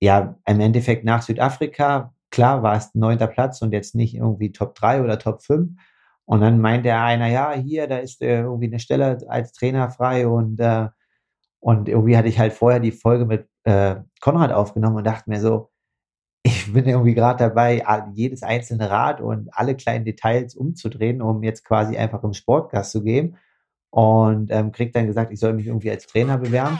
ja, im Endeffekt nach Südafrika, klar war es neunter Platz und jetzt nicht irgendwie Top 3 oder Top 5. Und dann meinte einer, ja, hier, da ist äh, irgendwie eine Stelle als Trainer frei und, äh, und irgendwie hatte ich halt vorher die Folge mit äh, Konrad aufgenommen und dachte mir so, ich bin irgendwie gerade dabei, jedes einzelne Rad und alle kleinen Details umzudrehen, um jetzt quasi einfach im Sportgast zu geben. Und ähm, krieg dann gesagt, ich soll mich irgendwie als Trainer bewerben.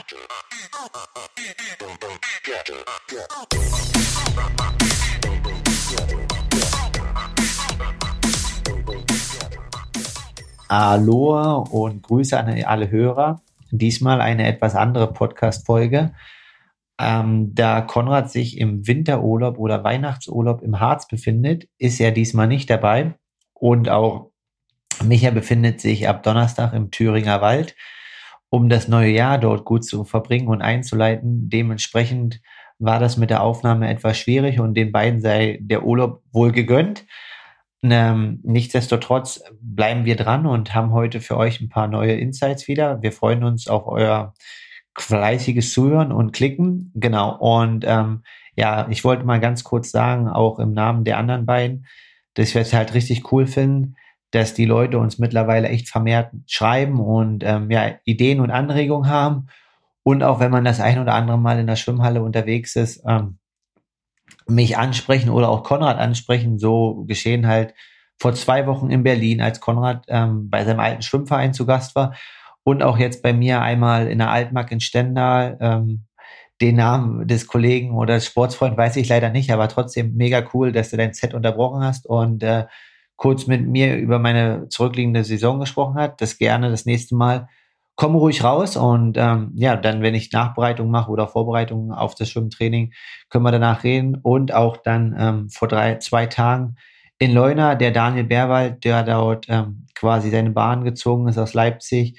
Aloha und Grüße an alle Hörer. Diesmal eine etwas andere Podcast-Folge. Ähm, da Konrad sich im Winterurlaub oder Weihnachtsurlaub im Harz befindet, ist er diesmal nicht dabei. Und auch Micha befindet sich ab Donnerstag im Thüringer Wald, um das neue Jahr dort gut zu verbringen und einzuleiten. Dementsprechend war das mit der Aufnahme etwas schwierig und den beiden sei der Urlaub wohl gegönnt. Ähm, nichtsdestotrotz bleiben wir dran und haben heute für euch ein paar neue Insights wieder. Wir freuen uns auf euer fleißiges Zuhören und Klicken. Genau. Und ähm, ja, ich wollte mal ganz kurz sagen, auch im Namen der anderen beiden, dass wir es halt richtig cool finden, dass die Leute uns mittlerweile echt vermehrt schreiben und ähm, ja, Ideen und Anregungen haben. Und auch wenn man das ein oder andere Mal in der Schwimmhalle unterwegs ist, ähm, mich ansprechen oder auch Konrad ansprechen. So geschehen halt vor zwei Wochen in Berlin, als Konrad ähm, bei seinem alten Schwimmverein zu Gast war und auch jetzt bei mir einmal in der Altmark in Stendal. Ähm, den Namen des Kollegen oder des Sportsfreund weiß ich leider nicht, aber trotzdem mega cool, dass du dein Set unterbrochen hast und äh, kurz mit mir über meine zurückliegende Saison gesprochen hat. Das gerne das nächste Mal komm ruhig raus und ähm, ja, dann, wenn ich Nachbereitung mache oder Vorbereitung auf das Schwimmtraining, können wir danach reden. Und auch dann ähm, vor drei, zwei Tagen in Leuna, der Daniel Bärwald, der dort ähm, quasi seine Bahn gezogen ist aus Leipzig,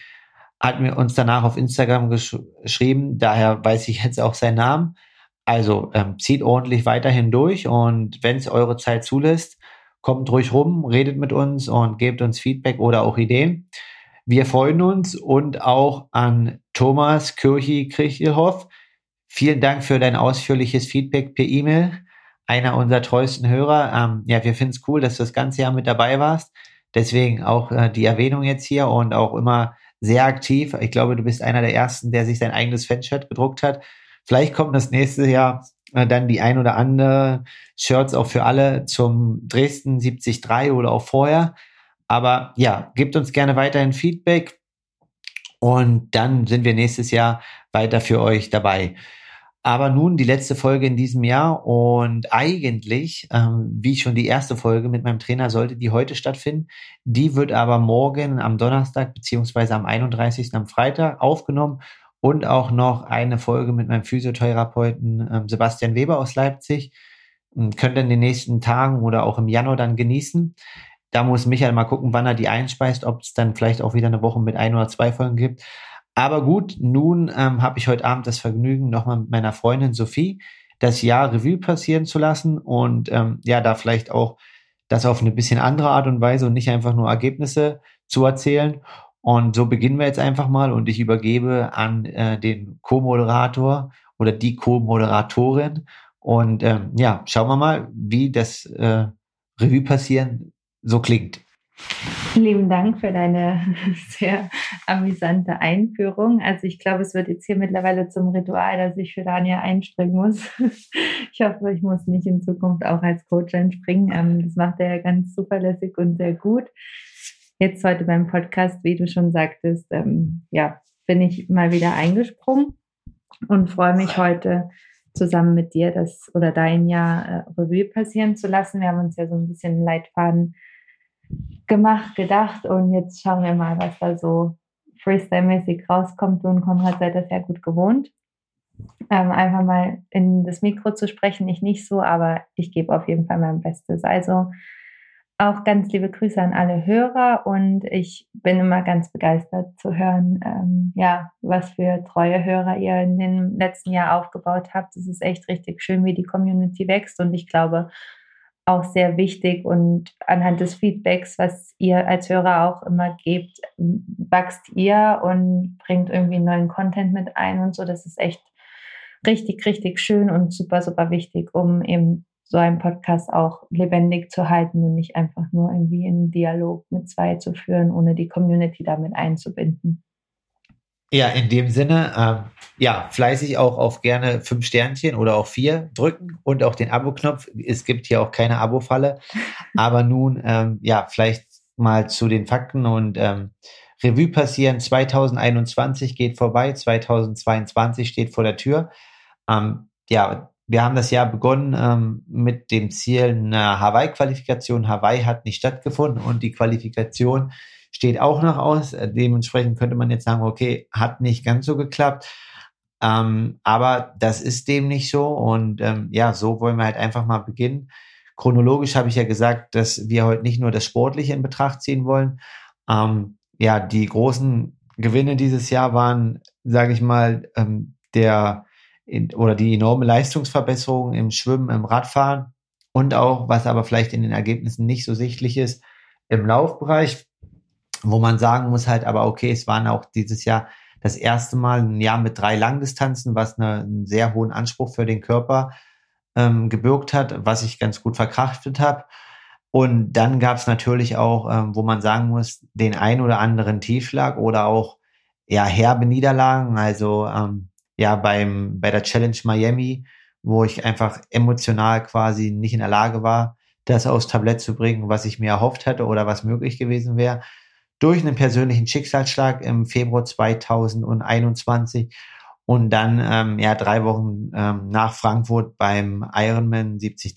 hat mir uns danach auf Instagram gesch geschrieben, daher weiß ich jetzt auch seinen Namen. Also ähm, zieht ordentlich weiterhin durch und wenn es eure Zeit zulässt, kommt ruhig rum, redet mit uns und gebt uns Feedback oder auch Ideen. Wir freuen uns und auch an Thomas Kirchi-Krichelhoff. Vielen Dank für dein ausführliches Feedback per E-Mail. Einer unserer treuesten Hörer. Ähm, ja, wir finden es cool, dass du das ganze Jahr mit dabei warst. Deswegen auch äh, die Erwähnung jetzt hier und auch immer sehr aktiv. Ich glaube, du bist einer der ersten, der sich sein eigenes Fanshirt gedruckt hat. Vielleicht kommt das nächste Jahr dann die ein oder andere Shirts auch für alle zum Dresden 73 oder auch vorher. Aber ja, gebt uns gerne weiterhin Feedback und dann sind wir nächstes Jahr weiter für euch dabei. Aber nun die letzte Folge in diesem Jahr und eigentlich, ähm, wie schon die erste Folge mit meinem Trainer, sollte die heute stattfinden. Die wird aber morgen am Donnerstag beziehungsweise am 31. am Freitag aufgenommen und auch noch eine Folge mit meinem Physiotherapeuten ähm, Sebastian Weber aus Leipzig. Könnt ihr in den nächsten Tagen oder auch im Januar dann genießen. Da muss Michael mal gucken, wann er die einspeist, ob es dann vielleicht auch wieder eine Woche mit ein oder zwei Folgen gibt. Aber gut, nun ähm, habe ich heute Abend das Vergnügen, nochmal mit meiner Freundin Sophie das Jahr Revue passieren zu lassen und ähm, ja, da vielleicht auch das auf eine bisschen andere Art und Weise und nicht einfach nur Ergebnisse zu erzählen. Und so beginnen wir jetzt einfach mal und ich übergebe an äh, den Co-Moderator oder die Co-Moderatorin. Und ähm, ja, schauen wir mal, wie das äh, Revue passieren so klingt. Lieben Dank für deine sehr amüsante Einführung. Also ich glaube, es wird jetzt hier mittlerweile zum Ritual, dass ich für Daniel einspringen muss. Ich hoffe, ich muss nicht in Zukunft auch als Coach einspringen. Ähm, das macht er ja ganz zuverlässig und sehr gut. Jetzt heute beim Podcast, wie du schon sagtest, ähm, ja, bin ich mal wieder eingesprungen und freue mich heute zusammen mit dir das oder dein Jahr äh, Revue passieren zu lassen. Wir haben uns ja so ein bisschen Leitfaden gemacht, gedacht und jetzt schauen wir mal, was da so Freestyle-mäßig rauskommt. Du und Konrad seid das ja gut gewohnt. Ähm, einfach mal in das Mikro zu sprechen, ich nicht so, aber ich gebe auf jeden Fall mein Bestes. Also auch ganz liebe Grüße an alle Hörer und ich bin immer ganz begeistert zu hören, ähm, ja, was für treue Hörer ihr in dem letzten Jahr aufgebaut habt. Es ist echt richtig schön, wie die Community wächst und ich glaube, auch sehr wichtig und anhand des Feedbacks, was ihr als Hörer auch immer gebt, wächst ihr und bringt irgendwie neuen Content mit ein und so. Das ist echt richtig, richtig schön und super, super wichtig, um eben so einen Podcast auch lebendig zu halten und nicht einfach nur irgendwie einen Dialog mit zwei zu führen, ohne die Community damit einzubinden. Ja, in dem Sinne, ähm, ja, fleißig auch auf gerne fünf Sternchen oder auch vier drücken und auch den Abo-Knopf. Es gibt hier auch keine Abo-Falle. Aber nun, ähm, ja, vielleicht mal zu den Fakten und ähm, Revue passieren. 2021 geht vorbei, 2022 steht vor der Tür. Ähm, ja, wir haben das Jahr begonnen ähm, mit dem Ziel einer Hawaii-Qualifikation. Hawaii hat nicht stattgefunden und die Qualifikation steht auch noch aus. Äh, dementsprechend könnte man jetzt sagen, okay, hat nicht ganz so geklappt. Ähm, aber das ist dem nicht so. Und ähm, ja, so wollen wir halt einfach mal beginnen. Chronologisch habe ich ja gesagt, dass wir heute nicht nur das Sportliche in Betracht ziehen wollen. Ähm, ja, die großen Gewinne dieses Jahr waren, sage ich mal, ähm, der oder die enorme Leistungsverbesserung im Schwimmen, im Radfahren und auch, was aber vielleicht in den Ergebnissen nicht so sichtlich ist, im Laufbereich wo man sagen muss halt, aber okay, es waren auch dieses Jahr das erste Mal ein Jahr mit drei Langdistanzen, was eine, einen sehr hohen Anspruch für den Körper ähm, gebürgt hat, was ich ganz gut verkraftet habe. Und dann gab es natürlich auch, ähm, wo man sagen muss, den ein oder anderen Tiefschlag oder auch ja herbe Niederlagen. Also ähm, ja beim bei der Challenge Miami, wo ich einfach emotional quasi nicht in der Lage war, das aufs Tablett zu bringen, was ich mir erhofft hatte oder was möglich gewesen wäre durch einen persönlichen Schicksalsschlag im Februar 2021 und dann ähm, ja drei Wochen ähm, nach Frankfurt beim Ironman 73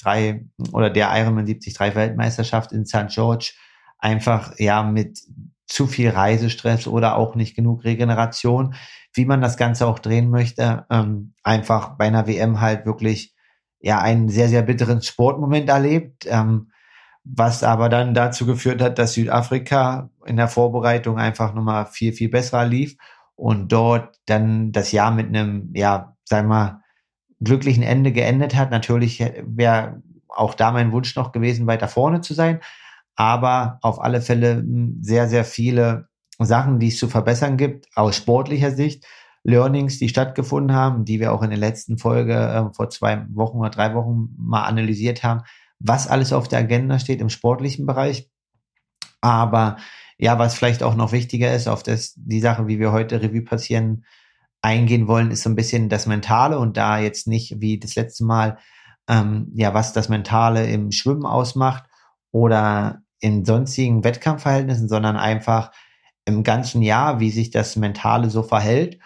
oder der Ironman 73 Weltmeisterschaft in St. George einfach ja mit zu viel Reisestress oder auch nicht genug Regeneration, wie man das Ganze auch drehen möchte, ähm, einfach bei einer WM halt wirklich ja einen sehr sehr bitteren Sportmoment erlebt. Ähm, was aber dann dazu geführt hat, dass Südafrika in der Vorbereitung einfach nochmal viel, viel besser lief und dort dann das Jahr mit einem, ja, sagen wir mal, glücklichen Ende geendet hat. Natürlich wäre auch da mein Wunsch noch gewesen, weiter vorne zu sein, aber auf alle Fälle hm, sehr, sehr viele Sachen, die es zu verbessern gibt, aus sportlicher Sicht. Learnings, die stattgefunden haben, die wir auch in der letzten Folge äh, vor zwei Wochen oder drei Wochen mal analysiert haben, was alles auf der Agenda steht im sportlichen Bereich. Aber ja, was vielleicht auch noch wichtiger ist, auf das, die Sache, wie wir heute Revue passieren, eingehen wollen, ist so ein bisschen das Mentale und da jetzt nicht wie das letzte Mal, ähm, ja, was das Mentale im Schwimmen ausmacht oder in sonstigen Wettkampfverhältnissen, sondern einfach im ganzen Jahr, wie sich das Mentale so verhält.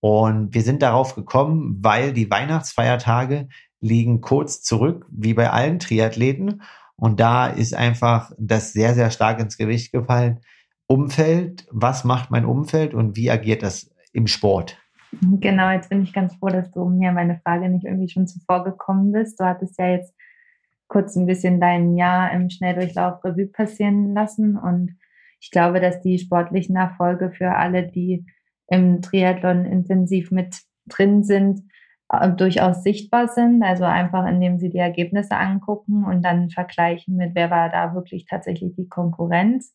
Und wir sind darauf gekommen, weil die Weihnachtsfeiertage liegen kurz zurück, wie bei allen Triathleten. Und da ist einfach das sehr, sehr stark ins Gewicht gefallen. Umfeld, was macht mein Umfeld und wie agiert das im Sport? Genau, jetzt bin ich ganz froh, dass du mir meine Frage nicht irgendwie schon zuvor gekommen bist. Du hattest ja jetzt kurz ein bisschen dein Jahr im Schnelldurchlauf Revue passieren lassen und ich glaube, dass die sportlichen Erfolge für alle, die im Triathlon intensiv mit drin sind, äh, durchaus sichtbar sind, also einfach indem sie die Ergebnisse angucken und dann vergleichen mit, wer war da wirklich tatsächlich die Konkurrenz.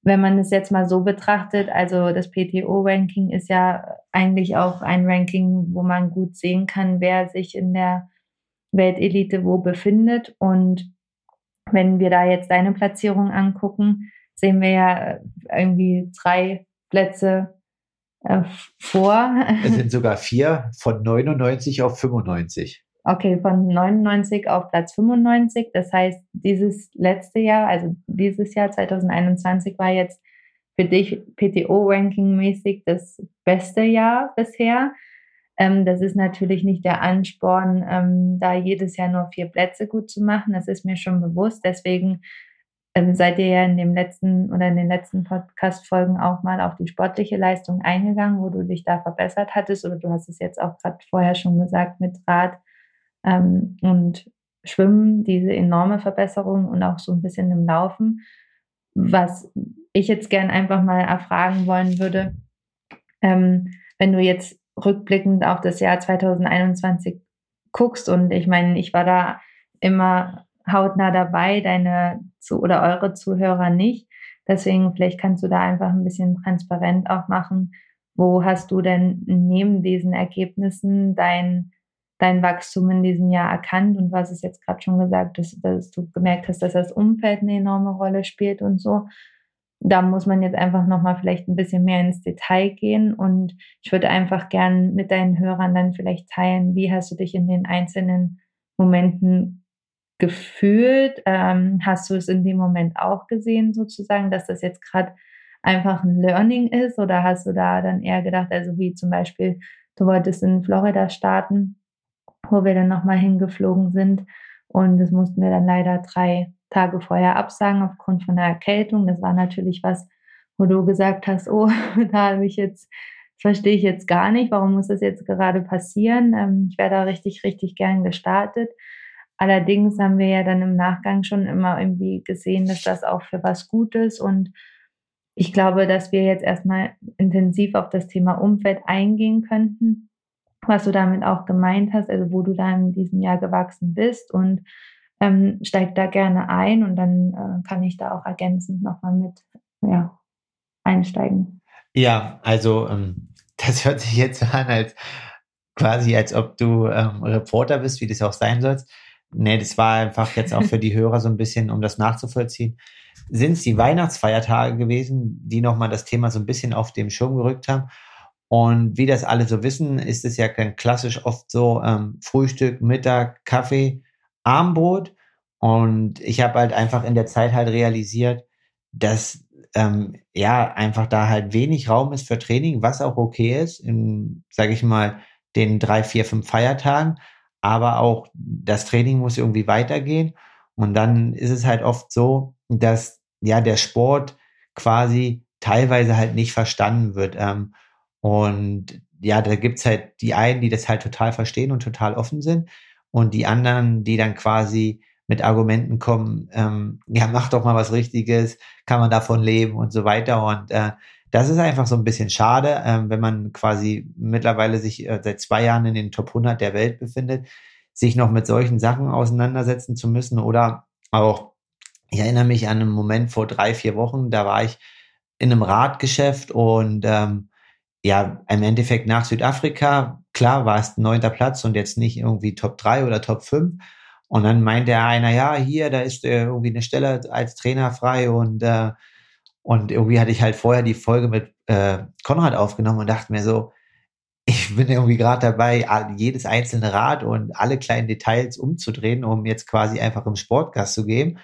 Wenn man es jetzt mal so betrachtet, also das PTO-Ranking ist ja eigentlich auch ein Ranking, wo man gut sehen kann, wer sich in der Weltelite wo befindet. Und wenn wir da jetzt deine Platzierung angucken, sehen wir ja irgendwie drei Plätze äh, vor. Es sind sogar vier von 99 auf 95. Okay, von 99 auf Platz 95. Das heißt, dieses letzte Jahr, also dieses Jahr 2021 war jetzt für dich PTO-Ranking-mäßig das beste Jahr bisher. Ähm, das ist natürlich nicht der Ansporn, ähm, da jedes Jahr nur vier Plätze gut zu machen. Das ist mir schon bewusst. Deswegen ähm, seid ihr ja in dem letzten oder in den letzten Podcast-Folgen auch mal auf die sportliche Leistung eingegangen, wo du dich da verbessert hattest oder du hast es jetzt auch gerade vorher schon gesagt mit Rad ähm, und Schwimmen, diese enorme Verbesserung und auch so ein bisschen im Laufen. Was ich jetzt gern einfach mal erfragen wollen würde, ähm, wenn du jetzt rückblickend auf das Jahr 2021 guckst und ich meine, ich war da immer hautnah dabei, deine zu oder eure Zuhörer nicht. Deswegen vielleicht kannst du da einfach ein bisschen transparent auch machen, wo hast du denn neben diesen Ergebnissen dein, dein Wachstum in diesem Jahr erkannt und was ist jetzt gerade schon gesagt, dass, dass du gemerkt hast, dass das Umfeld eine enorme Rolle spielt und so. Da muss man jetzt einfach nochmal vielleicht ein bisschen mehr ins Detail gehen und ich würde einfach gern mit deinen Hörern dann vielleicht teilen, wie hast du dich in den einzelnen Momenten gefühlt? Ähm, hast du es in dem Moment auch gesehen, sozusagen, dass das jetzt gerade einfach ein Learning ist? Oder hast du da dann eher gedacht, also wie zum Beispiel, du wolltest in Florida starten, wo wir dann nochmal hingeflogen sind und das mussten wir dann leider drei Tage vorher absagen aufgrund von der Erkältung. Das war natürlich was, wo du gesagt hast, oh, da habe ich jetzt, verstehe ich jetzt gar nicht, warum muss das jetzt gerade passieren? Ähm, ich wäre da richtig, richtig gern gestartet. Allerdings haben wir ja dann im Nachgang schon immer irgendwie gesehen, dass das auch für was Gutes und ich glaube, dass wir jetzt erstmal intensiv auf das Thema Umfeld eingehen könnten, was du damit auch gemeint hast, also wo du da in diesem Jahr gewachsen bist und ähm, steig da gerne ein und dann äh, kann ich da auch ergänzend nochmal mit ja, einsteigen. Ja, also ähm, das hört sich jetzt an, als quasi, als ob du ähm, Reporter bist, wie das auch sein sollst. Nee, das war einfach jetzt auch für die Hörer so ein bisschen, um das nachzuvollziehen sind es die Weihnachtsfeiertage gewesen, die nochmal das Thema so ein bisschen auf dem Schirm gerückt haben. Und wie das alle so wissen, ist es ja klassisch oft so ähm, Frühstück, Mittag, Kaffee, Abendbrot. Und ich habe halt einfach in der Zeit halt realisiert, dass ähm, ja einfach da halt wenig Raum ist für Training, was auch okay ist, in, sage ich mal, den drei, vier, fünf Feiertagen. Aber auch das Training muss irgendwie weitergehen. Und dann ist es halt oft so, dass ja der Sport quasi teilweise halt nicht verstanden wird. Ähm, und ja, da gibt's halt die einen, die das halt total verstehen und total offen sind. Und die anderen, die dann quasi mit Argumenten kommen, ähm, ja, mach doch mal was Richtiges, kann man davon leben und so weiter. Und äh, das ist einfach so ein bisschen schade, ähm, wenn man quasi mittlerweile sich äh, seit zwei Jahren in den Top 100 der Welt befindet, sich noch mit solchen Sachen auseinandersetzen zu müssen oder auch, ich erinnere mich an einen Moment vor drei, vier Wochen, da war ich in einem Radgeschäft und ähm, ja, im Endeffekt nach Südafrika, klar war es neunter Platz und jetzt nicht irgendwie Top 3 oder Top 5. Und dann meinte einer, ja, hier, da ist äh, irgendwie eine Stelle als Trainer frei und, äh, und irgendwie hatte ich halt vorher die Folge mit äh, Konrad aufgenommen und dachte mir so, ich bin irgendwie gerade dabei, jedes einzelne Rad und alle kleinen Details umzudrehen, um jetzt quasi einfach im Sportgast zu geben.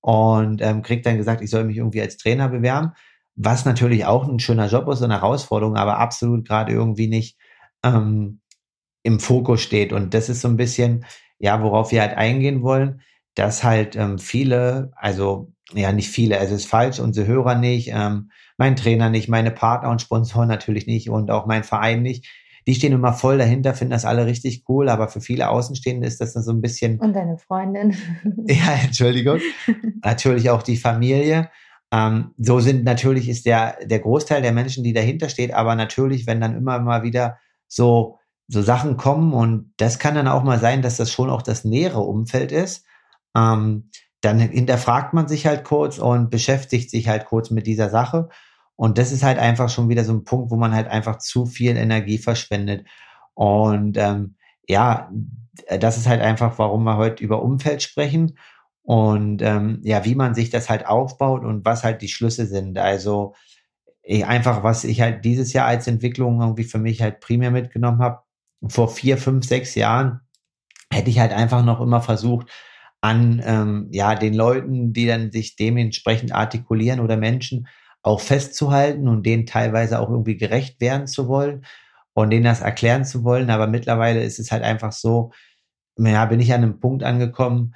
Und ähm, krieg dann gesagt, ich soll mich irgendwie als Trainer bewerben, was natürlich auch ein schöner Job ist und eine Herausforderung, aber absolut gerade irgendwie nicht ähm, im Fokus steht. Und das ist so ein bisschen, ja, worauf wir halt eingehen wollen, dass halt ähm, viele, also ja, nicht viele, also es ist falsch, unsere Hörer nicht, ähm, mein Trainer nicht, meine Partner und Sponsoren natürlich nicht und auch mein Verein nicht, die stehen immer voll dahinter, finden das alle richtig cool, aber für viele Außenstehende ist das dann so ein bisschen. Und deine Freundin. ja, Entschuldigung. natürlich auch die Familie. Ähm, so sind natürlich ist der, der Großteil der Menschen, die dahinter steht, aber natürlich, wenn dann immer mal wieder so, so Sachen kommen und das kann dann auch mal sein, dass das schon auch das nähere Umfeld ist, ähm, dann hinterfragt man sich halt kurz und beschäftigt sich halt kurz mit dieser Sache und das ist halt einfach schon wieder so ein Punkt, wo man halt einfach zu viel Energie verschwendet. Und ähm, ja, das ist halt einfach, warum wir heute über Umfeld sprechen und ähm, ja, wie man sich das halt aufbaut und was halt die Schlüsse sind. Also ich, einfach, was ich halt dieses Jahr als Entwicklung irgendwie für mich halt primär mitgenommen habe. Vor vier, fünf, sechs Jahren hätte ich halt einfach noch immer versucht, an ähm, ja den Leuten, die dann sich dementsprechend artikulieren oder Menschen auch festzuhalten und denen teilweise auch irgendwie gerecht werden zu wollen und denen das erklären zu wollen. Aber mittlerweile ist es halt einfach so, ja, bin ich an einem Punkt angekommen,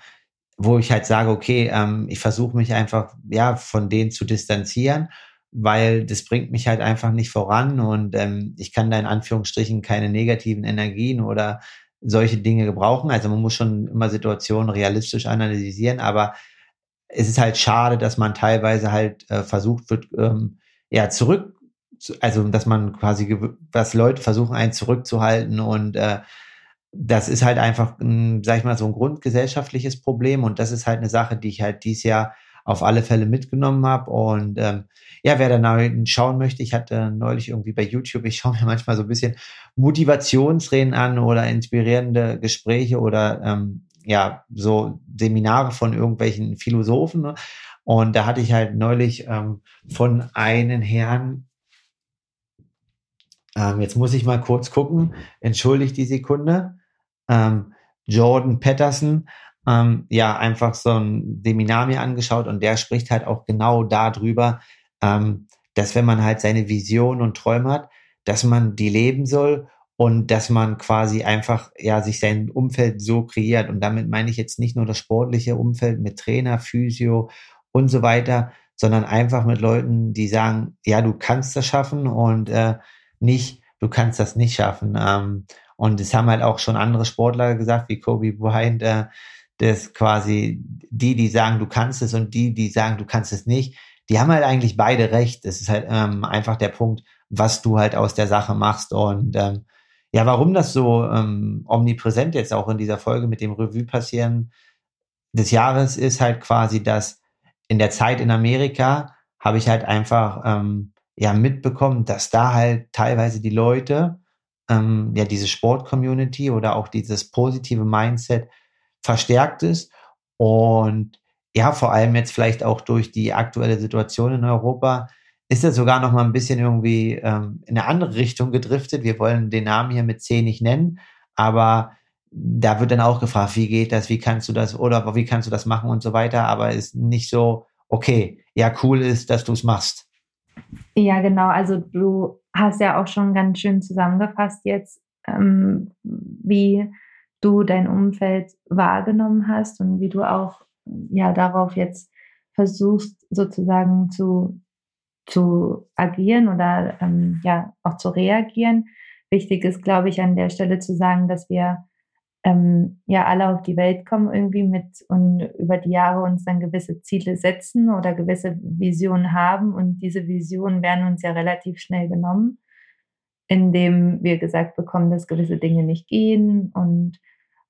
wo ich halt sage, okay, ähm, ich versuche mich einfach, ja, von denen zu distanzieren, weil das bringt mich halt einfach nicht voran und ähm, ich kann da in Anführungsstrichen keine negativen Energien oder solche Dinge gebrauchen. Also man muss schon immer Situationen realistisch analysieren, aber es ist halt schade, dass man teilweise halt äh, versucht wird, ähm, ja, zurück, also dass man quasi, dass Leute versuchen, einen zurückzuhalten und äh, das ist halt einfach, ein, sag ich mal, so ein grundgesellschaftliches Problem und das ist halt eine Sache, die ich halt dieses Jahr auf alle Fälle mitgenommen habe. Und ähm, ja, wer da schauen möchte, ich hatte neulich irgendwie bei YouTube, ich schaue mir manchmal so ein bisschen Motivationsreden an oder inspirierende Gespräche oder ähm, ja, so Seminare von irgendwelchen Philosophen. Ne? Und da hatte ich halt neulich ähm, von einem Herrn, ähm, jetzt muss ich mal kurz gucken, entschuldigt die Sekunde, ähm, Jordan Patterson, ähm, ja, einfach so ein Seminar mir angeschaut und der spricht halt auch genau darüber, ähm, dass wenn man halt seine Vision und Träume hat, dass man die leben soll und dass man quasi einfach ja sich sein Umfeld so kreiert und damit meine ich jetzt nicht nur das sportliche Umfeld mit Trainer, Physio und so weiter, sondern einfach mit Leuten, die sagen, ja, du kannst das schaffen und äh, nicht, du kannst das nicht schaffen. Ähm, und es haben halt auch schon andere Sportler gesagt, wie Kobe Bryant, äh, dass quasi die, die sagen, du kannst es und die, die sagen, du kannst es nicht, die haben halt eigentlich beide recht. Es ist halt ähm, einfach der Punkt, was du halt aus der Sache machst. Und ähm, ja, warum das so ähm, omnipräsent jetzt auch in dieser Folge mit dem Revue passieren des Jahres ist halt quasi, dass in der Zeit in Amerika habe ich halt einfach ähm, ja mitbekommen, dass da halt teilweise die Leute ähm, ja diese Sport-Community oder auch dieses positive Mindset verstärkt ist und ja vor allem jetzt vielleicht auch durch die aktuelle Situation in Europa ist es sogar noch mal ein bisschen irgendwie ähm, in eine andere Richtung gedriftet. Wir wollen den Namen hier mit C nicht nennen, aber da wird dann auch gefragt, wie geht das, wie kannst du das oder wie kannst du das machen und so weiter, aber ist nicht so, okay, ja, cool ist, dass du es machst. Ja, genau. Also du hast ja auch schon ganz schön zusammengefasst jetzt, ähm, wie du dein Umfeld wahrgenommen hast und wie du auch ja darauf jetzt versuchst sozusagen zu zu agieren oder ähm, ja auch zu reagieren. Wichtig ist, glaube ich, an der Stelle zu sagen, dass wir ähm, ja alle auf die Welt kommen irgendwie mit und über die Jahre uns dann gewisse Ziele setzen oder gewisse Visionen haben und diese Visionen werden uns ja relativ schnell genommen, indem wir gesagt bekommen, dass gewisse Dinge nicht gehen und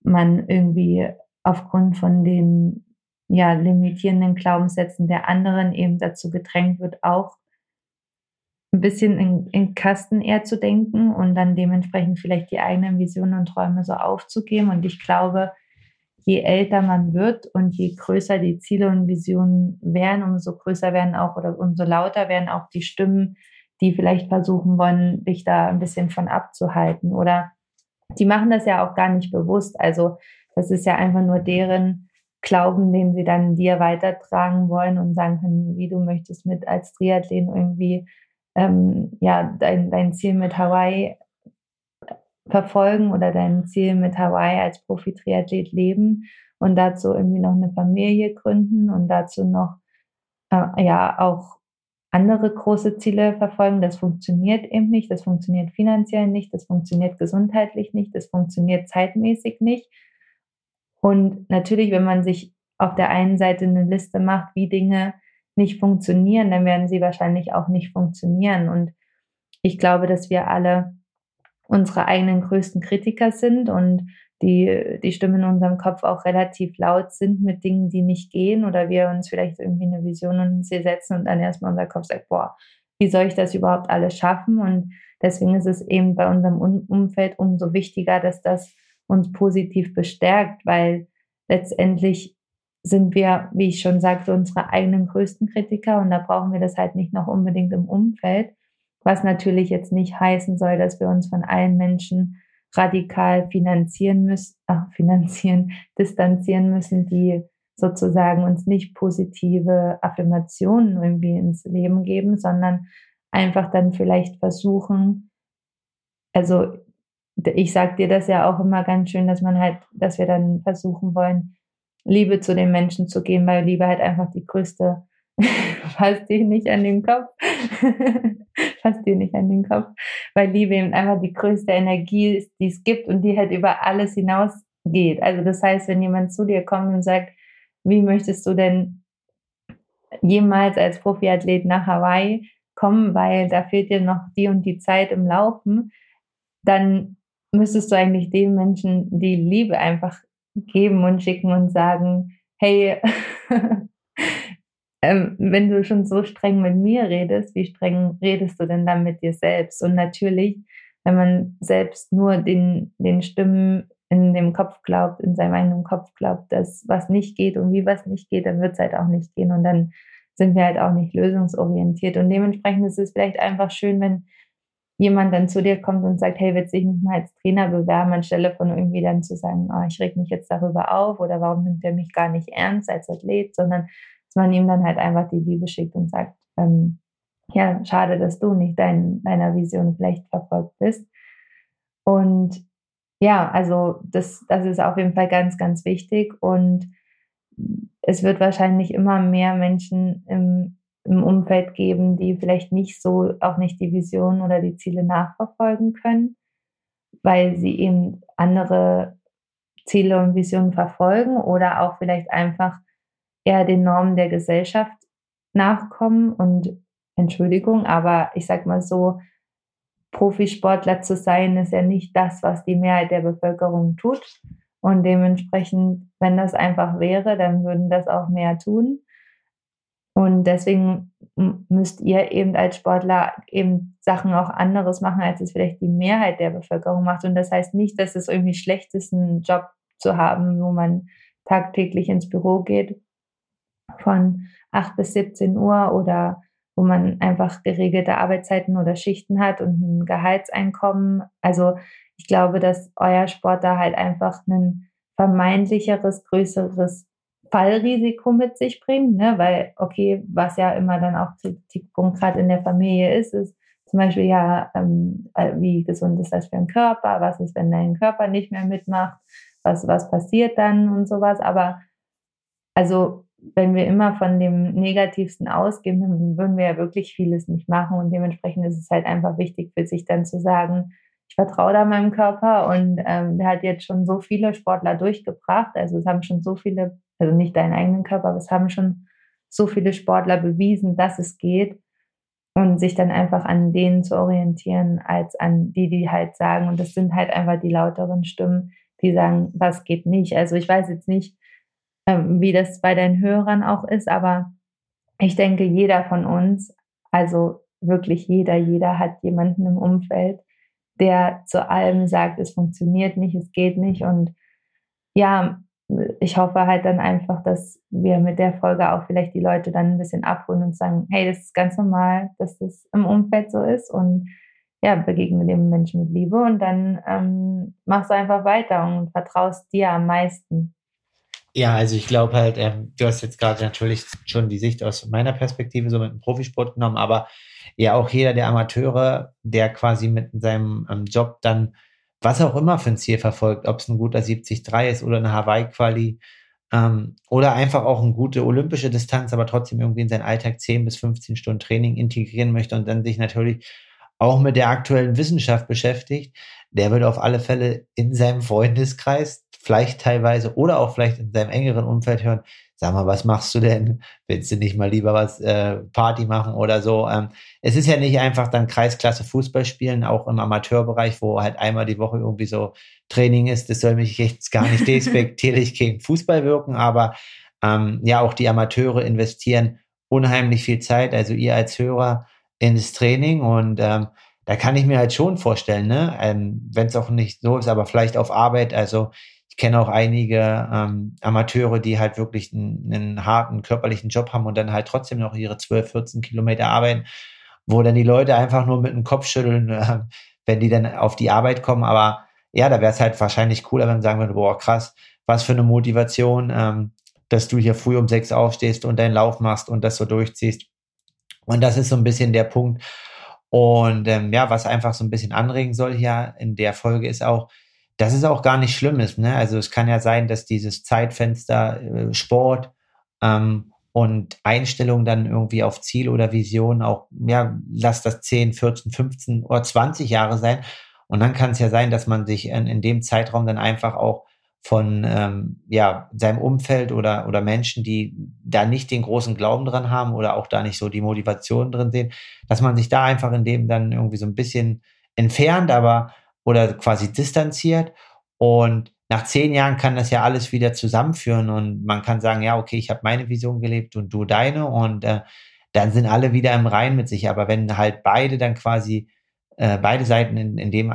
man irgendwie aufgrund von den ja limitierenden Glaubenssätzen der anderen eben dazu gedrängt wird, auch ein bisschen in, in Kasten eher zu denken und dann dementsprechend vielleicht die eigenen Visionen und Träume so aufzugeben. Und ich glaube, je älter man wird und je größer die Ziele und Visionen werden, umso größer werden auch oder umso lauter werden auch die Stimmen, die vielleicht versuchen wollen, dich da ein bisschen von abzuhalten. Oder die machen das ja auch gar nicht bewusst. Also das ist ja einfach nur deren Glauben, den sie dann dir weitertragen wollen und sagen können, wie du möchtest mit als Triathleten irgendwie ähm, ja, dein, dein Ziel mit Hawaii verfolgen oder dein Ziel mit Hawaii als Profi-Triathlet leben und dazu irgendwie noch eine Familie gründen und dazu noch äh, ja auch andere große Ziele verfolgen. Das funktioniert eben nicht, das funktioniert finanziell nicht, das funktioniert gesundheitlich nicht, das funktioniert zeitmäßig nicht. Und natürlich, wenn man sich auf der einen Seite eine Liste macht, wie Dinge nicht funktionieren, dann werden sie wahrscheinlich auch nicht funktionieren. Und ich glaube, dass wir alle unsere eigenen größten Kritiker sind und die, die Stimmen in unserem Kopf auch relativ laut sind mit Dingen, die nicht gehen oder wir uns vielleicht irgendwie eine Vision ein Ziel setzen und dann erstmal unser Kopf sagt, boah, wie soll ich das überhaupt alles schaffen? Und deswegen ist es eben bei unserem Umfeld umso wichtiger, dass das uns positiv bestärkt, weil letztendlich sind wir, wie ich schon sagte, unsere eigenen größten Kritiker und da brauchen wir das halt nicht noch unbedingt im Umfeld, was natürlich jetzt nicht heißen soll, dass wir uns von allen Menschen radikal finanzieren müssen, ach, finanzieren, distanzieren müssen, die sozusagen uns nicht positive Affirmationen irgendwie ins Leben geben, sondern einfach dann vielleicht versuchen, also ich sag dir das ja auch immer ganz schön, dass man halt, dass wir dann versuchen wollen, Liebe zu den Menschen zu geben, weil Liebe halt einfach die größte, fasst dir nicht an den Kopf, fasst dir nicht an den Kopf, weil Liebe eben einfach die größte Energie ist, die es gibt und die halt über alles hinausgeht. Also das heißt, wenn jemand zu dir kommt und sagt, wie möchtest du denn jemals als Profiathlet nach Hawaii kommen, weil da fehlt dir noch die und die Zeit im Laufen, dann müsstest du eigentlich den Menschen die Liebe einfach geben und schicken und sagen, hey, ähm, wenn du schon so streng mit mir redest, wie streng redest du denn dann mit dir selbst? Und natürlich, wenn man selbst nur den, den Stimmen in dem Kopf glaubt, in seinem eigenen Kopf glaubt, dass was nicht geht und wie was nicht geht, dann wird es halt auch nicht gehen. Und dann sind wir halt auch nicht lösungsorientiert. Und dementsprechend ist es vielleicht einfach schön, wenn jemand dann zu dir kommt und sagt, hey, willst du dich nicht mal als Trainer bewerben, anstelle von irgendwie dann zu sagen, oh, ich reg mich jetzt darüber auf oder warum nimmt er mich gar nicht ernst als Athlet, sondern dass man ihm dann halt einfach die Liebe schickt und sagt, ähm, ja, schade, dass du nicht dein, deiner Vision vielleicht verfolgt bist. Und ja, also das, das ist auf jeden Fall ganz, ganz wichtig und es wird wahrscheinlich immer mehr Menschen im, im Umfeld geben, die vielleicht nicht so, auch nicht die Vision oder die Ziele nachverfolgen können, weil sie eben andere Ziele und Visionen verfolgen oder auch vielleicht einfach eher den Normen der Gesellschaft nachkommen und Entschuldigung, aber ich sag mal so, Profisportler zu sein, ist ja nicht das, was die Mehrheit der Bevölkerung tut. Und dementsprechend, wenn das einfach wäre, dann würden das auch mehr tun. Und deswegen müsst ihr eben als Sportler eben Sachen auch anderes machen, als es vielleicht die Mehrheit der Bevölkerung macht. Und das heißt nicht, dass es irgendwie schlecht ist, einen Job zu haben, wo man tagtäglich ins Büro geht von 8 bis 17 Uhr oder wo man einfach geregelte Arbeitszeiten oder Schichten hat und ein Gehaltseinkommen. Also ich glaube, dass euer Sport da halt einfach ein vermeintlicheres, größeres Fallrisiko mit sich bringt, ne? weil, okay, was ja immer dann auch Kritikpunkt gerade in der Familie ist, ist zum Beispiel ja, ähm, äh, wie gesund ist das für den Körper, was ist, wenn dein Körper nicht mehr mitmacht, was, was passiert dann und sowas, aber also wenn wir immer von dem Negativsten ausgehen, dann würden wir ja wirklich vieles nicht machen. Und dementsprechend ist es halt einfach wichtig für sich dann zu sagen, ich vertraue da meinem Körper und ähm, der hat jetzt schon so viele Sportler durchgebracht. Also es haben schon so viele, also nicht deinen eigenen Körper, aber es haben schon so viele Sportler bewiesen, dass es geht. Und sich dann einfach an denen zu orientieren, als an die, die halt sagen, und das sind halt einfach die lauteren Stimmen, die sagen, was geht nicht. Also ich weiß jetzt nicht, ähm, wie das bei den Hörern auch ist, aber ich denke, jeder von uns, also wirklich jeder, jeder hat jemanden im Umfeld, der zu allem sagt, es funktioniert nicht, es geht nicht. Und ja, ich hoffe halt dann einfach, dass wir mit der Folge auch vielleicht die Leute dann ein bisschen abholen und sagen, hey, das ist ganz normal, dass das im Umfeld so ist und ja, begegne dem Menschen mit Liebe und dann ähm, machst du einfach weiter und vertraust dir am meisten. Ja, also ich glaube halt, ähm, du hast jetzt gerade natürlich schon die Sicht aus meiner Perspektive so mit dem Profisport genommen, aber ja auch jeder der Amateure, der quasi mit seinem ähm, Job dann was auch immer für ein Ziel verfolgt, ob es ein guter 73 ist oder eine Hawaii-Quali ähm, oder einfach auch eine gute olympische Distanz, aber trotzdem irgendwie in seinen Alltag 10 bis 15 Stunden Training integrieren möchte und dann sich natürlich auch mit der aktuellen Wissenschaft beschäftigt, der wird auf alle Fälle in seinem Freundeskreis vielleicht teilweise oder auch vielleicht in seinem engeren Umfeld hören, sag mal, was machst du denn? Willst du nicht mal lieber was äh, Party machen oder so? Ähm, es ist ja nicht einfach dann Kreisklasse Fußball spielen, auch im Amateurbereich, wo halt einmal die Woche irgendwie so Training ist. Das soll mich jetzt gar nicht despektierlich gegen Fußball wirken, aber ähm, ja, auch die Amateure investieren unheimlich viel Zeit, also ihr als Hörer ins Training und ähm, da kann ich mir halt schon vorstellen, ne, ähm, wenn es auch nicht so ist, aber vielleicht auf Arbeit, also ich kenne auch einige ähm, Amateure, die halt wirklich einen, einen, harten körperlichen Job haben und dann halt trotzdem noch ihre 12, 14 Kilometer arbeiten, wo dann die Leute einfach nur mit dem Kopf schütteln, äh, wenn die dann auf die Arbeit kommen. Aber ja, da wäre es halt wahrscheinlich cooler, wenn man sagen würde, boah, krass, was für eine Motivation, ähm, dass du hier früh um sechs aufstehst und deinen Lauf machst und das so durchziehst. Und das ist so ein bisschen der Punkt. Und ähm, ja, was einfach so ein bisschen anregen soll hier in der Folge ist auch, dass es auch gar nicht schlimm ist. Ne? Also es kann ja sein, dass dieses Zeitfenster äh, Sport ähm, und Einstellung dann irgendwie auf Ziel oder Vision auch, ja, lass das 10, 14, 15 oder 20 Jahre sein. Und dann kann es ja sein, dass man sich in, in dem Zeitraum dann einfach auch von ähm, ja, seinem Umfeld oder, oder Menschen, die da nicht den großen Glauben dran haben oder auch da nicht so die Motivation drin sehen, dass man sich da einfach in dem dann irgendwie so ein bisschen entfernt, aber oder quasi distanziert. Und nach zehn Jahren kann das ja alles wieder zusammenführen und man kann sagen, ja, okay, ich habe meine Vision gelebt und du deine und äh, dann sind alle wieder im Rein mit sich. Aber wenn halt beide dann quasi, äh, beide Seiten in, in dem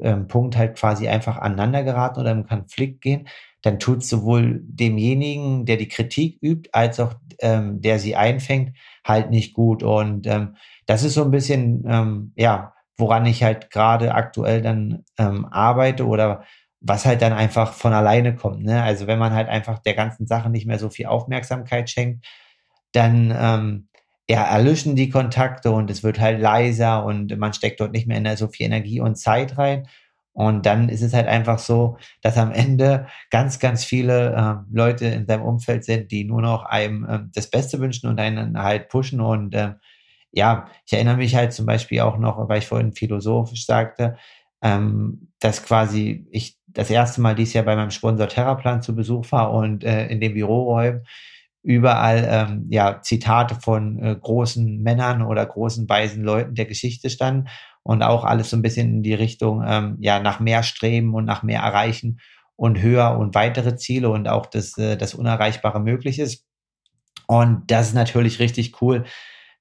äh, Punkt halt quasi einfach aneinander geraten oder im Konflikt gehen, dann tut sowohl demjenigen, der die Kritik übt, als auch ähm, der sie einfängt, halt nicht gut. Und ähm, das ist so ein bisschen, ähm, ja, woran ich halt gerade aktuell dann ähm, arbeite oder was halt dann einfach von alleine kommt. Ne? Also wenn man halt einfach der ganzen Sache nicht mehr so viel Aufmerksamkeit schenkt, dann ähm, ja, erlöschen die Kontakte und es wird halt leiser und man steckt dort nicht mehr so viel Energie und Zeit rein. Und dann ist es halt einfach so, dass am Ende ganz, ganz viele äh, Leute in seinem Umfeld sind, die nur noch einem äh, das Beste wünschen und einen halt pushen. Und äh, ja, ich erinnere mich halt zum Beispiel auch noch, weil ich vorhin philosophisch sagte, ähm, dass quasi ich das erste Mal dieses Jahr bei meinem Sponsor Terraplan zu Besuch war und äh, in den Büroräumen überall ähm, ja Zitate von äh, großen Männern oder großen weisen Leuten der Geschichte standen und auch alles so ein bisschen in die Richtung ähm, ja nach mehr streben und nach mehr erreichen und höher und weitere Ziele und auch das äh, das Unerreichbare möglich ist. Und das ist natürlich richtig cool,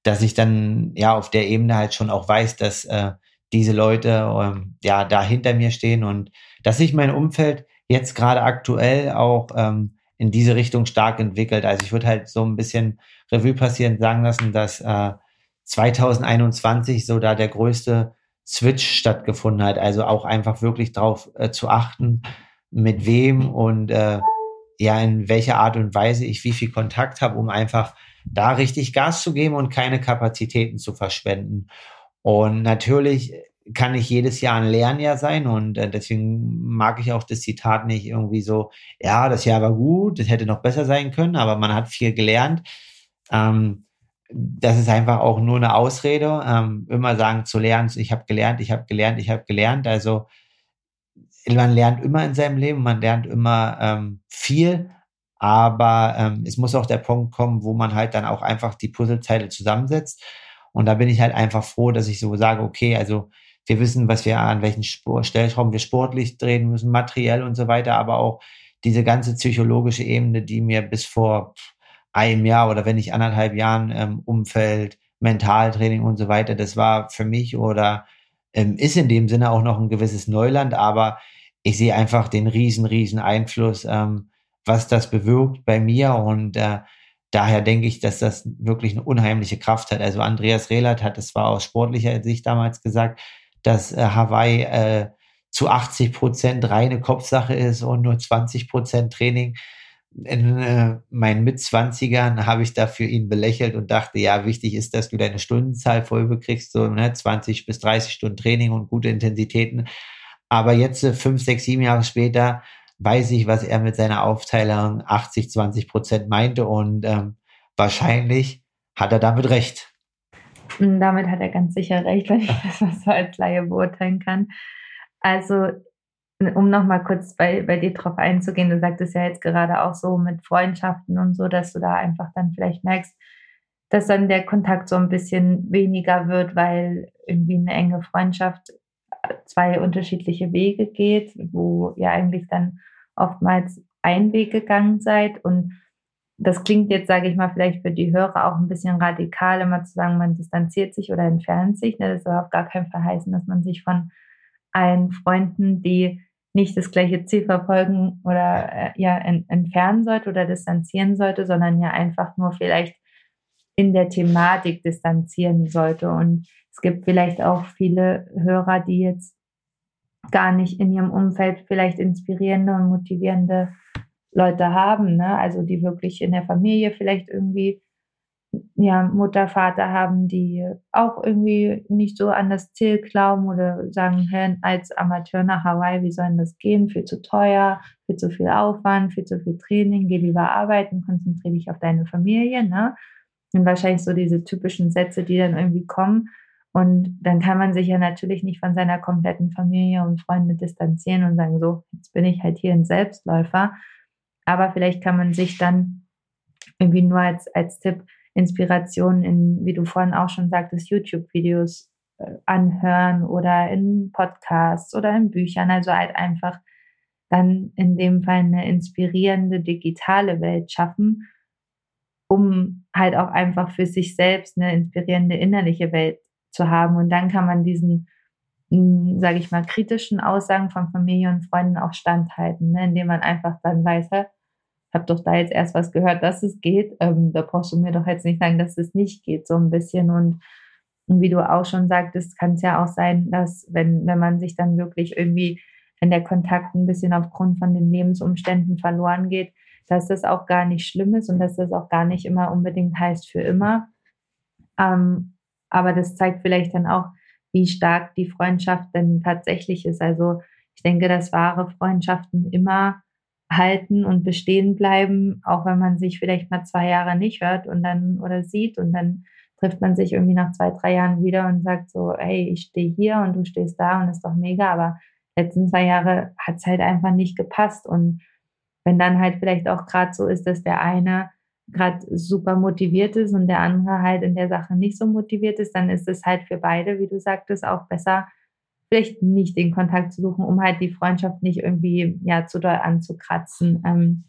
dass ich dann ja auf der Ebene halt schon auch weiß, dass äh, diese Leute ähm, ja da hinter mir stehen und dass sich mein Umfeld jetzt gerade aktuell auch ähm, in diese Richtung stark entwickelt. Also ich würde halt so ein bisschen Revue passieren sagen lassen, dass äh, 2021 so da der größte Switch stattgefunden hat. Also auch einfach wirklich darauf äh, zu achten, mit wem und äh, ja in welcher Art und Weise ich wie viel Kontakt habe, um einfach da richtig Gas zu geben und keine Kapazitäten zu verschwenden. Und natürlich kann nicht jedes Jahr ein Lernjahr sein und äh, deswegen mag ich auch das Zitat nicht irgendwie so, ja, das Jahr war gut, das hätte noch besser sein können, aber man hat viel gelernt. Ähm, das ist einfach auch nur eine Ausrede, ähm, immer sagen zu lernen, ich habe gelernt, ich habe gelernt, ich habe gelernt. Also man lernt immer in seinem Leben, man lernt immer ähm, viel, aber ähm, es muss auch der Punkt kommen, wo man halt dann auch einfach die Puzzleteile zusammensetzt. Und da bin ich halt einfach froh, dass ich so sage, okay, also wir wissen, was wir an welchen Sport, Stellschrauben wir sportlich drehen müssen, materiell und so weiter, aber auch diese ganze psychologische Ebene, die mir bis vor einem Jahr oder wenn nicht anderthalb Jahren ähm, Umfeld, Mentaltraining und so weiter, das war für mich oder ähm, ist in dem Sinne auch noch ein gewisses Neuland, aber ich sehe einfach den riesen, riesen Einfluss, ähm, was das bewirkt bei mir und äh, daher denke ich, dass das wirklich eine unheimliche Kraft hat. Also Andreas Rehlert hat es zwar aus sportlicher Sicht damals gesagt, dass äh, Hawaii äh, zu 80 Prozent reine Kopfsache ist und nur 20 Prozent Training. In äh, meinen Mitzwanzigern habe ich dafür ihn belächelt und dachte, ja, wichtig ist, dass du deine Stundenzahl voll bekriegst, so ne, 20 bis 30 Stunden Training und gute Intensitäten. Aber jetzt, äh, fünf, sechs, sieben Jahre später, weiß ich, was er mit seiner Aufteilung 80, 20 Prozent meinte und ähm, wahrscheinlich hat er damit recht. Damit hat er ganz sicher recht, wenn ich das mal so als Laie beurteilen kann. Also, um nochmal kurz bei, bei dir drauf einzugehen, du sagtest ja jetzt gerade auch so mit Freundschaften und so, dass du da einfach dann vielleicht merkst, dass dann der Kontakt so ein bisschen weniger wird, weil irgendwie eine enge Freundschaft zwei unterschiedliche Wege geht, wo ihr eigentlich dann oftmals ein Weg gegangen seid und das klingt jetzt, sage ich mal, vielleicht für die Hörer auch ein bisschen radikal, immer zu sagen, man distanziert sich oder entfernt sich. Ne? Das soll auf gar keinen Fall heißen, dass man sich von allen Freunden, die nicht das gleiche Ziel verfolgen oder äh, ja en entfernen sollte oder distanzieren sollte, sondern ja einfach nur vielleicht in der Thematik distanzieren sollte. Und es gibt vielleicht auch viele Hörer, die jetzt gar nicht in ihrem Umfeld vielleicht inspirierende und motivierende Leute haben, ne? also die wirklich in der Familie vielleicht irgendwie ja, Mutter, Vater haben, die auch irgendwie nicht so an das Ziel glauben oder sagen, hey, als Amateur nach Hawaii, wie soll denn das gehen? Viel zu teuer, viel zu viel Aufwand, viel zu viel Training, geh lieber arbeiten, konzentriere dich auf deine Familie, ne? Und wahrscheinlich so diese typischen Sätze, die dann irgendwie kommen. Und dann kann man sich ja natürlich nicht von seiner kompletten Familie und Freunde distanzieren und sagen, so, jetzt bin ich halt hier ein Selbstläufer, aber vielleicht kann man sich dann irgendwie nur als, als Tipp Inspiration in, wie du vorhin auch schon sagtest, YouTube-Videos äh, anhören oder in Podcasts oder in Büchern. Also halt einfach dann in dem Fall eine inspirierende digitale Welt schaffen, um halt auch einfach für sich selbst eine inspirierende innerliche Welt zu haben. Und dann kann man diesen, hm, sage ich mal, kritischen Aussagen von Familie und Freunden auch standhalten, ne? indem man einfach dann weiß, ich habe doch da jetzt erst was gehört, dass es geht. Ähm, da brauchst du mir doch jetzt nicht sagen, dass es nicht geht, so ein bisschen. Und, wie du auch schon sagtest, kann es ja auch sein, dass wenn, wenn man sich dann wirklich irgendwie wenn der Kontakt ein bisschen aufgrund von den Lebensumständen verloren geht, dass das auch gar nicht schlimm ist und dass das auch gar nicht immer unbedingt heißt für immer. Ähm, aber das zeigt vielleicht dann auch, wie stark die Freundschaft denn tatsächlich ist. Also ich denke, dass wahre Freundschaften immer halten und bestehen bleiben, auch wenn man sich vielleicht mal zwei Jahre nicht hört und dann oder sieht und dann trifft man sich irgendwie nach zwei, drei Jahren wieder und sagt so, hey, ich stehe hier und du stehst da und ist doch mega, aber letzten zwei Jahre hat es halt einfach nicht gepasst. Und wenn dann halt vielleicht auch gerade so ist, dass der eine gerade super motiviert ist und der andere halt in der Sache nicht so motiviert ist, dann ist es halt für beide, wie du sagtest, auch besser, vielleicht nicht den Kontakt zu suchen, um halt die Freundschaft nicht irgendwie ja zu doll anzukratzen. Ähm,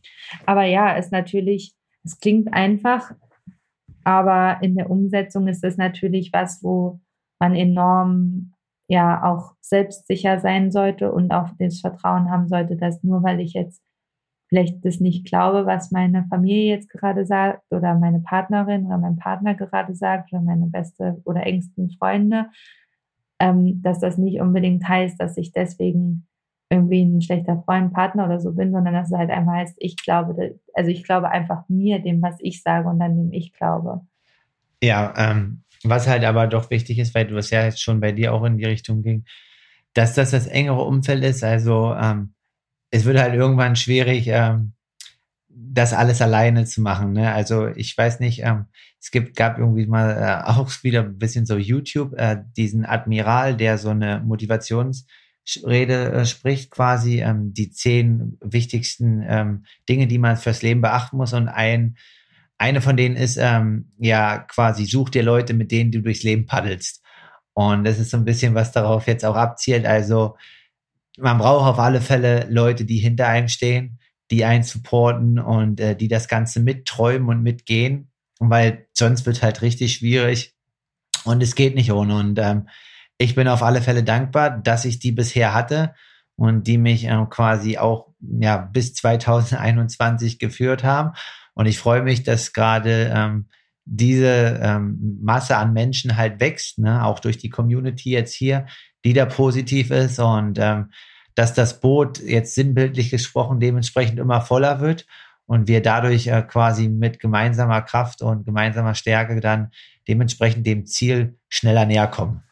aber ja, ist natürlich, es klingt einfach, aber in der Umsetzung ist es natürlich was, wo man enorm ja auch selbstsicher sein sollte und auch das Vertrauen haben sollte, dass nur weil ich jetzt vielleicht das nicht glaube, was meine Familie jetzt gerade sagt oder meine Partnerin oder mein Partner gerade sagt oder meine beste oder engsten Freunde, ähm, dass das nicht unbedingt heißt, dass ich deswegen irgendwie ein schlechter Freund, Partner oder so bin, sondern dass es halt einfach heißt, ich glaube, also ich glaube einfach mir, dem, was ich sage und dann dem ich glaube. Ja, ähm, was halt aber doch wichtig ist, weil du es ja jetzt schon bei dir auch in die Richtung ging, dass das das engere Umfeld ist. Also ähm, es wird halt irgendwann schwierig, ähm, das alles alleine zu machen. Ne? Also ich weiß nicht, ähm, es gibt, gab irgendwie mal äh, auch wieder ein bisschen so YouTube, äh, diesen Admiral, der so eine Motivationsrede äh, spricht, quasi ähm, die zehn wichtigsten ähm, Dinge, die man fürs Leben beachten muss. Und ein eine von denen ist ähm, ja quasi, such dir Leute, mit denen du durchs Leben paddelst. Und das ist so ein bisschen, was darauf jetzt auch abzielt. Also man braucht auf alle Fälle Leute, die hinter einem stehen, die einen supporten und äh, die das Ganze mitträumen und mitgehen, weil sonst wird halt richtig schwierig und es geht nicht ohne. Und ähm, ich bin auf alle Fälle dankbar, dass ich die bisher hatte und die mich ähm, quasi auch ja bis 2021 geführt haben. Und ich freue mich, dass gerade ähm, diese ähm, Masse an Menschen halt wächst, ne? auch durch die Community jetzt hier, die da positiv ist und ähm, dass das Boot jetzt sinnbildlich gesprochen dementsprechend immer voller wird und wir dadurch äh, quasi mit gemeinsamer Kraft und gemeinsamer Stärke dann dementsprechend dem Ziel schneller näher kommen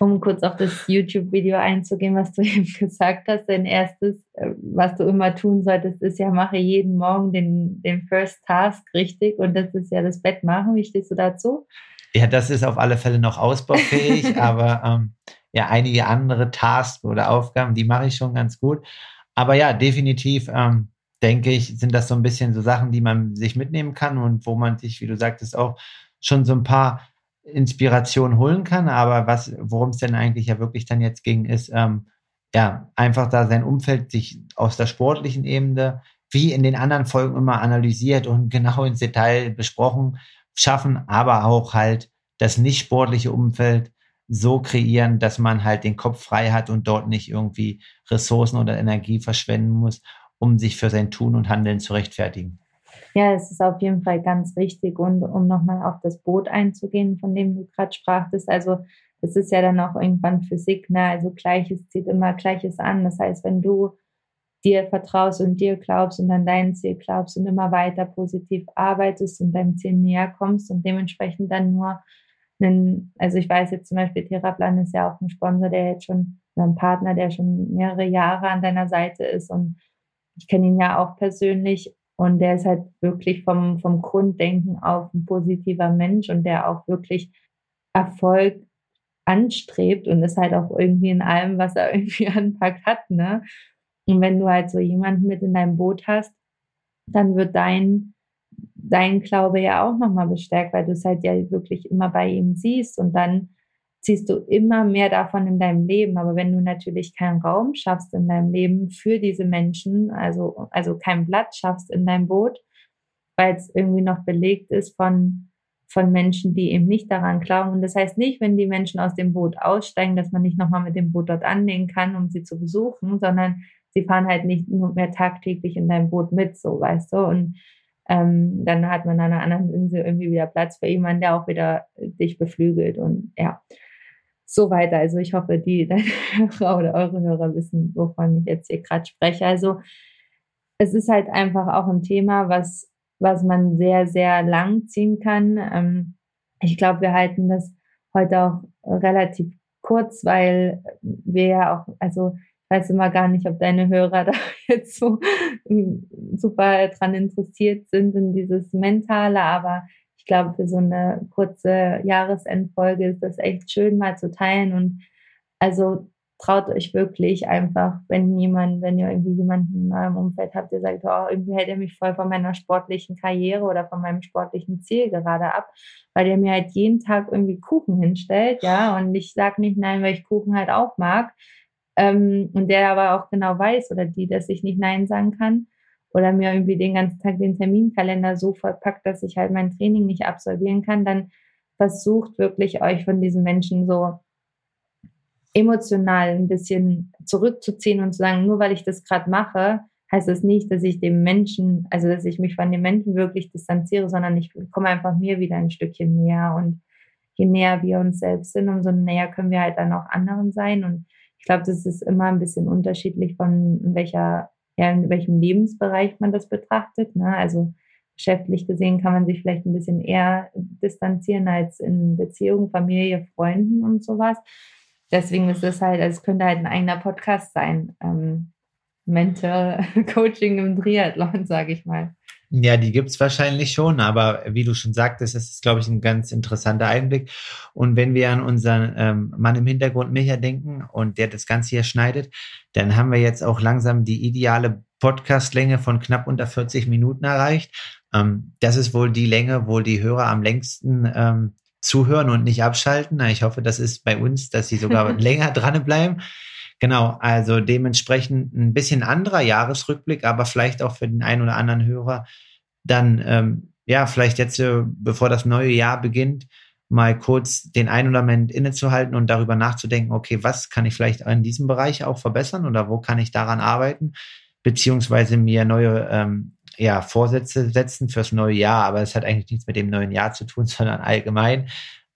um kurz auf das YouTube-Video einzugehen, was du eben gesagt hast. Dein erstes, äh, was du immer tun solltest, ist ja, mache jeden Morgen den, den First Task richtig. Und das ist ja das Bett machen. Wie stehst du dazu? Ja, das ist auf alle Fälle noch ausbaufähig, aber ähm, ja, einige andere Tasks oder Aufgaben, die mache ich schon ganz gut. Aber ja, definitiv ähm, denke ich, sind das so ein bisschen so Sachen, die man sich mitnehmen kann und wo man sich, wie du sagtest, auch schon so ein paar Inspiration holen kann. Aber was, worum es denn eigentlich ja wirklich dann jetzt ging, ist, ähm, ja, einfach da sein Umfeld sich aus der sportlichen Ebene, wie in den anderen Folgen immer analysiert und genau ins Detail besprochen, schaffen, aber auch halt das nicht sportliche Umfeld so kreieren, dass man halt den Kopf frei hat und dort nicht irgendwie Ressourcen oder Energie verschwenden muss, um sich für sein Tun und Handeln zu rechtfertigen. Ja, es ist auf jeden Fall ganz wichtig. Und um nochmal auf das Boot einzugehen, von dem du gerade sprachtest, also das ist ja dann auch irgendwann Physik, ne? Also Gleiches zieht immer Gleiches an. Das heißt, wenn du dir vertraust und dir glaubst und an dein Ziel glaubst und immer weiter positiv arbeitest und deinem Ziel näher kommst und dementsprechend dann nur einen, also ich weiß jetzt zum Beispiel, Theraplan ist ja auch ein Sponsor, der jetzt schon, oder ein Partner, der schon mehrere Jahre an deiner Seite ist und ich kenne ihn ja auch persönlich und der ist halt wirklich vom, vom Grunddenken auf ein positiver Mensch und der auch wirklich Erfolg anstrebt und ist halt auch irgendwie in allem, was er irgendwie anpackt, hat, ne? Und wenn du halt so jemanden mit in deinem Boot hast, dann wird dein, dein Glaube ja auch nochmal bestärkt, weil du es halt ja wirklich immer bei ihm siehst und dann ziehst du immer mehr davon in deinem Leben. Aber wenn du natürlich keinen Raum schaffst in deinem Leben für diese Menschen, also, also kein Blatt schaffst in deinem Boot, weil es irgendwie noch belegt ist von, von Menschen, die eben nicht daran glauben. Und das heißt nicht, wenn die Menschen aus dem Boot aussteigen, dass man nicht nochmal mit dem Boot dort anlegen kann, um sie zu besuchen, sondern sie fahren halt nicht mehr tagtäglich in deinem Boot mit, so weißt du. Und ähm, dann hat man an einer anderen Insel irgendwie wieder Platz für jemanden, der auch wieder dich beflügelt und ja, so weiter. Also ich hoffe, die deine Hörer oder eure Hörer wissen, wovon ich jetzt hier gerade spreche. Also es ist halt einfach auch ein Thema, was, was man sehr, sehr lang ziehen kann. Ähm, ich glaube, wir halten das heute auch relativ kurz, weil wir ja auch, also weiß immer gar nicht, ob deine Hörer da jetzt so ähm, super dran interessiert sind in dieses Mentale, aber ich glaube, für so eine kurze Jahresendfolge ist das echt schön mal zu teilen. Und also traut euch wirklich einfach, wenn jemand, wenn ihr irgendwie jemanden in eurem Umfeld habt, der sagt, oh, irgendwie hält er mich voll von meiner sportlichen Karriere oder von meinem sportlichen Ziel gerade ab, weil der mir halt jeden Tag irgendwie Kuchen hinstellt, ja, und ich sag nicht nein, weil ich Kuchen halt auch mag, ähm, und der aber auch genau weiß oder die, dass ich nicht nein sagen kann, oder mir irgendwie den ganzen Tag den Terminkalender so vollpackt, dass ich halt mein Training nicht absolvieren kann, dann versucht wirklich euch von diesen Menschen so emotional ein bisschen zurückzuziehen und zu sagen, nur weil ich das gerade mache, heißt das nicht, dass ich dem Menschen, also dass ich mich von dem Menschen wirklich distanziere, sondern ich komme einfach mir wieder ein Stückchen näher. Und je näher wir uns selbst sind, umso näher können wir halt dann auch anderen sein. Und ich glaube, das ist immer ein bisschen unterschiedlich von welcher, ja, in welchem Lebensbereich man das betrachtet. Ne? Also geschäftlich gesehen kann man sich vielleicht ein bisschen eher distanzieren als in Beziehung, Familie, Freunden und sowas deswegen ist es halt, also es könnte halt ein eigener Podcast sein. Ähm, Mental Coaching im Triathlon, sage ich mal. Ja, die gibt's wahrscheinlich schon, aber wie du schon sagtest, ist, glaube ich, ein ganz interessanter Einblick. Und wenn wir an unseren ähm, Mann im Hintergrund Micha denken und der das Ganze hier schneidet, dann haben wir jetzt auch langsam die ideale Podcastlänge von knapp unter 40 Minuten erreicht. Ähm, das ist wohl die Länge, wo die Hörer am längsten ähm, zuhören und nicht abschalten. Ich hoffe, das ist bei uns, dass sie sogar länger dranbleiben. Genau, also dementsprechend ein bisschen anderer Jahresrückblick, aber vielleicht auch für den einen oder anderen Hörer dann, ähm, ja, vielleicht jetzt, äh, bevor das neue Jahr beginnt, mal kurz den einen oder anderen innezuhalten und darüber nachzudenken, okay, was kann ich vielleicht in diesem Bereich auch verbessern oder wo kann ich daran arbeiten, beziehungsweise mir neue ähm, ja, Vorsätze setzen fürs neue Jahr, aber es hat eigentlich nichts mit dem neuen Jahr zu tun, sondern allgemein,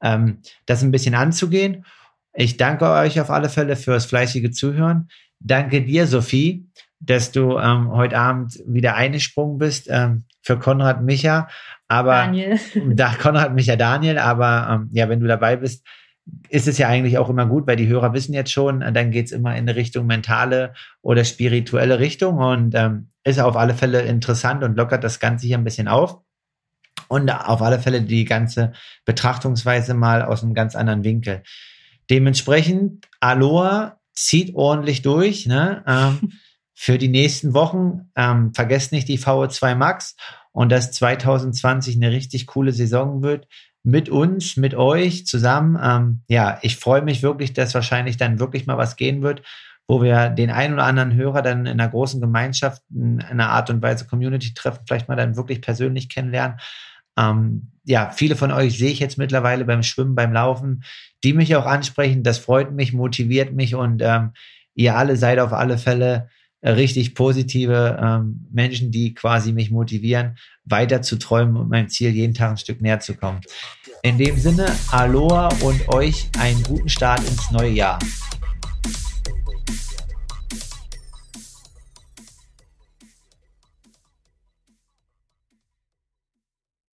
ähm, das ein bisschen anzugehen. Ich danke euch auf alle Fälle fürs fleißige Zuhören. Danke dir, Sophie, dass du ähm, heute Abend wieder eingesprungen bist ähm, für Konrad Micha. Aber Daniel. Da, Konrad Micha Daniel, aber ähm, ja, wenn du dabei bist, ist es ja eigentlich auch immer gut, weil die Hörer wissen jetzt schon, dann geht's immer in eine Richtung mentale oder spirituelle Richtung und ähm, ist auf alle Fälle interessant und lockert das Ganze hier ein bisschen auf. Und auf alle Fälle die ganze Betrachtungsweise mal aus einem ganz anderen Winkel. Dementsprechend, Aloha zieht ordentlich durch. Ne? Ähm, für die nächsten Wochen ähm, vergesst nicht die VO2 Max und dass 2020 eine richtig coole Saison wird mit uns, mit euch zusammen. Ähm, ja, ich freue mich wirklich, dass wahrscheinlich dann wirklich mal was gehen wird wo wir den einen oder anderen Hörer dann in einer großen Gemeinschaft in einer Art und Weise Community treffen, vielleicht mal dann wirklich persönlich kennenlernen. Ähm, ja, viele von euch sehe ich jetzt mittlerweile beim Schwimmen, beim Laufen, die mich auch ansprechen. Das freut mich, motiviert mich und ähm, ihr alle seid auf alle Fälle äh, richtig positive ähm, Menschen, die quasi mich motivieren, weiter zu träumen und meinem Ziel jeden Tag ein Stück näher zu kommen. In dem Sinne, Aloha und euch einen guten Start ins neue Jahr.